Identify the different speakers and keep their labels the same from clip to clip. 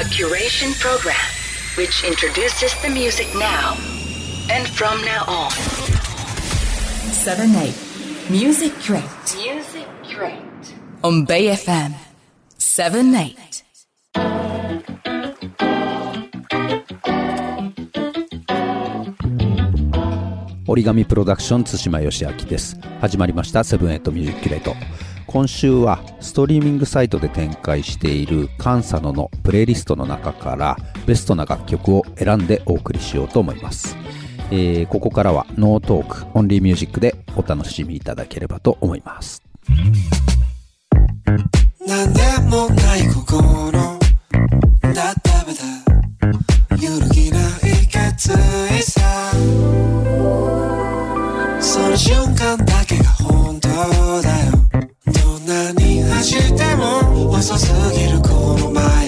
Speaker 1: A curation program which introduces the music now and from now on.
Speaker 2: 7 8 Music Crate
Speaker 1: Music Crate.
Speaker 2: on Bay FM 7 8
Speaker 3: 折り紙プロダクション対馬義明です始まりましたセブンエイトミュージックレート今週はストリーミングサイトで展開しているカンサノのプレイリストの中からベストな楽曲を選んでお送りしようと思います、えーここからはノートークオンリーミュージックでお楽しみいただければと思います。
Speaker 4: なんでもない心だっためだ。揺るぎない決意さ。その瞬間だけが本当だよ。走っても遅すぎるこの前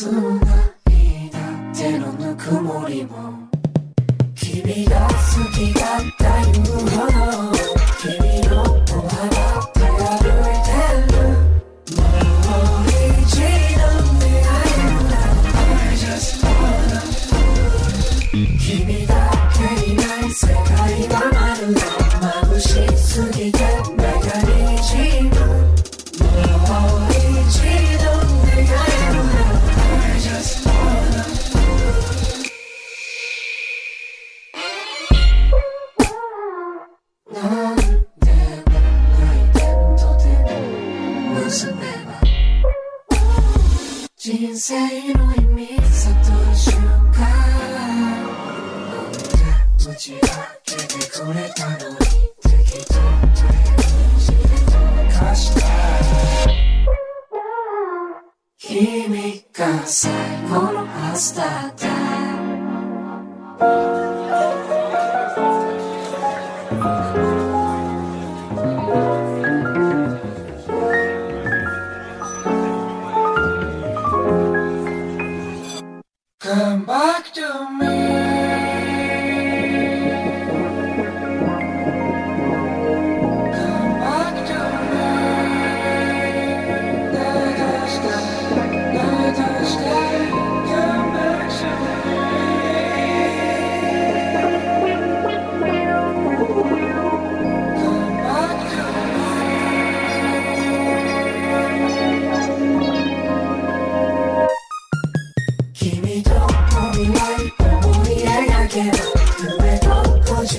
Speaker 4: 色んなになのぬくもりも君が好きだった君のおいてるもう一度 I just wanna 君だけいない世界まるしすぎて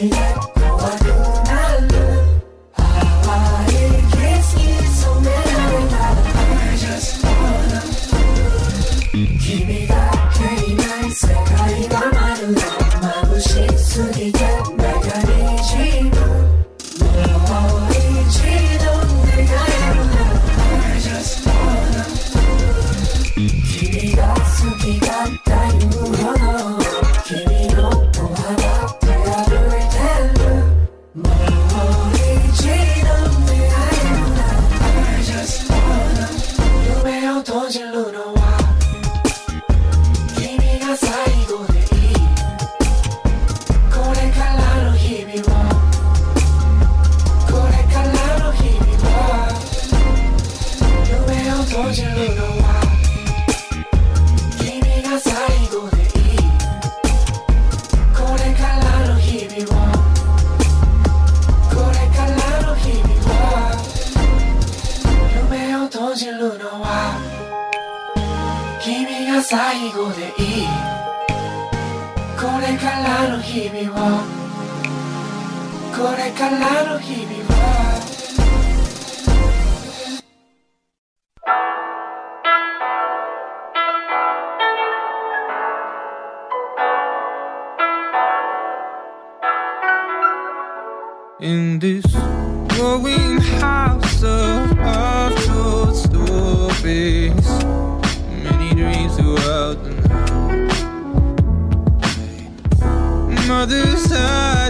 Speaker 4: Yeah. Τώρα καλά το.
Speaker 5: In this growing house of untold stories, many dreams throughout the night. Mother's eyes.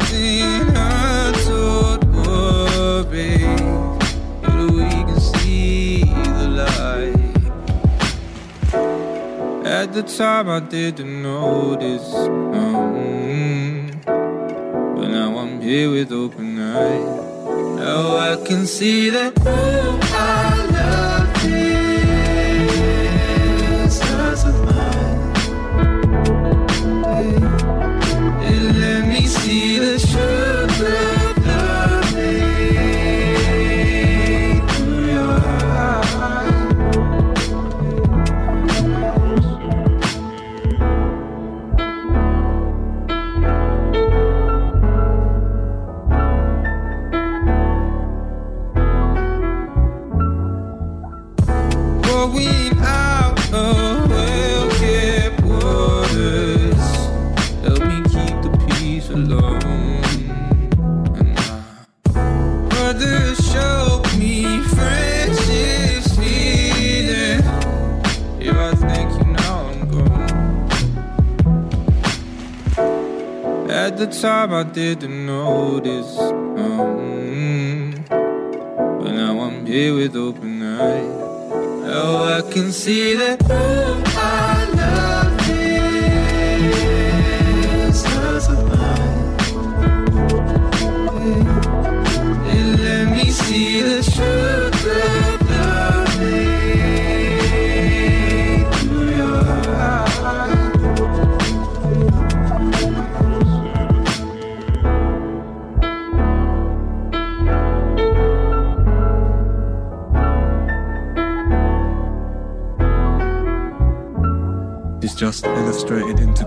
Speaker 5: At the time I didn't notice um, But now I'm here with open eyes. Now I can see that the time I didn't notice. Um, but now I'm here with open eyes. Oh, I can see that.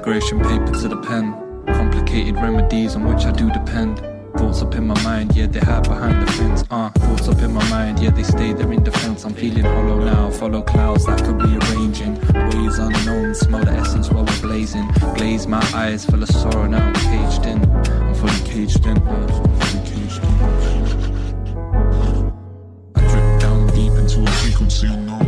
Speaker 6: Immigration paper to the pen. Complicated remedies on which I do depend.
Speaker 5: Thoughts up in my mind, yeah, they hide behind the fence. Ah, uh, thoughts up in my mind, yeah, they stay there in defense. I'm feeling hollow now, follow clouds that could be arranging. Ways unknown, smell the essence while we're blazing. Glaze my eyes, full of sorrow, now I'm caged in. I'm fully caged in. Fully caged in. I drip down deep into a frequency unknown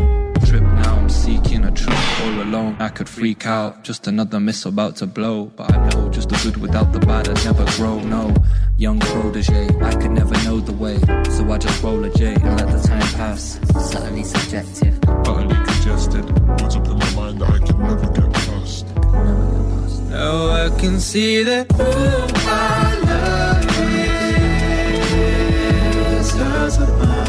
Speaker 5: all alone. I could freak out, just another missile about to blow. But I know just the good without the bad has never grow. No, young protege, I could never know the way. So I just roll a J and let the time pass. Subtly subjective.
Speaker 6: utterly congested. Words up in my mind that I can never get past.
Speaker 5: Now I can see that all I love is yours of mine.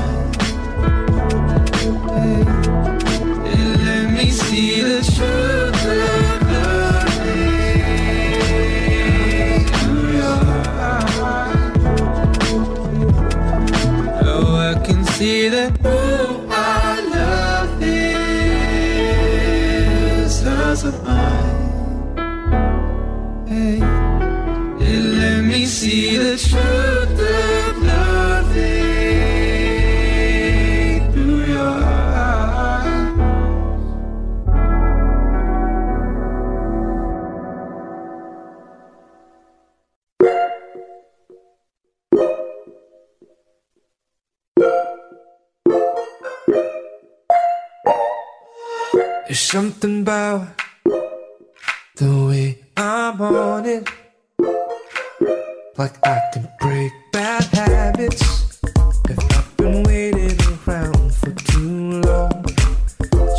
Speaker 5: See the truth your eyes. Now I can see that all I love
Speaker 7: There's something about the way I'm on it. Like I can break bad habits if I've been waiting around for too long.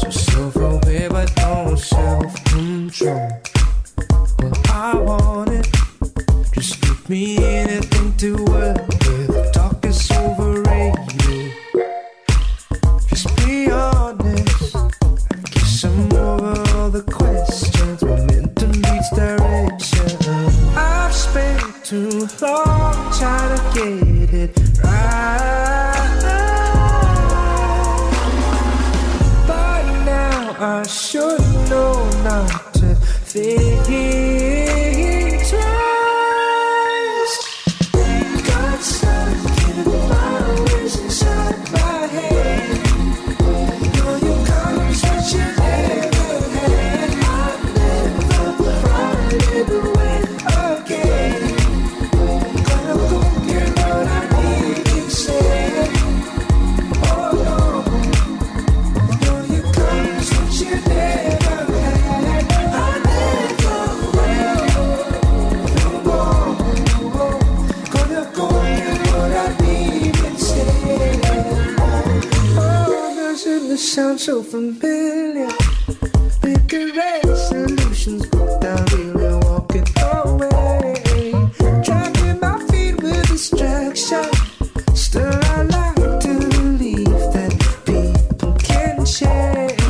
Speaker 7: So self aware but no self control. Well, I want it. Just give me anything to work with. Sound so familiar? Making resolutions, but I'm really walking away. Dragging my feet with distraction. Still, I like to believe that people can change.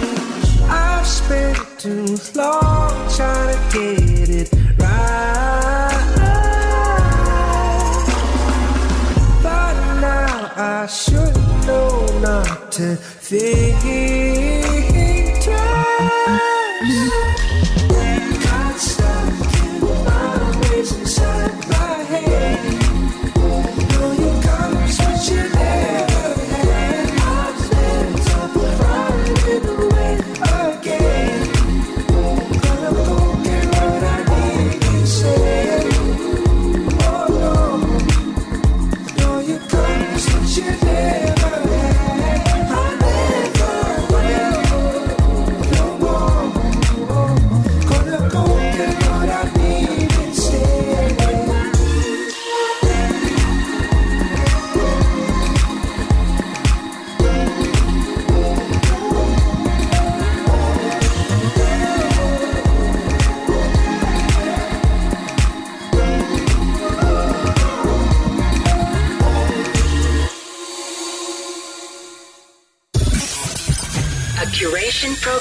Speaker 7: I've spent too long trying to get it right. By now I should know not to think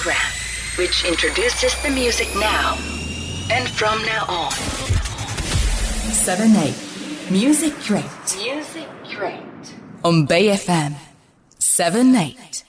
Speaker 1: program which introduces the music now and from now on.
Speaker 2: 7 8 Music Crate
Speaker 1: Music Crate.
Speaker 2: on Bay FM 7 8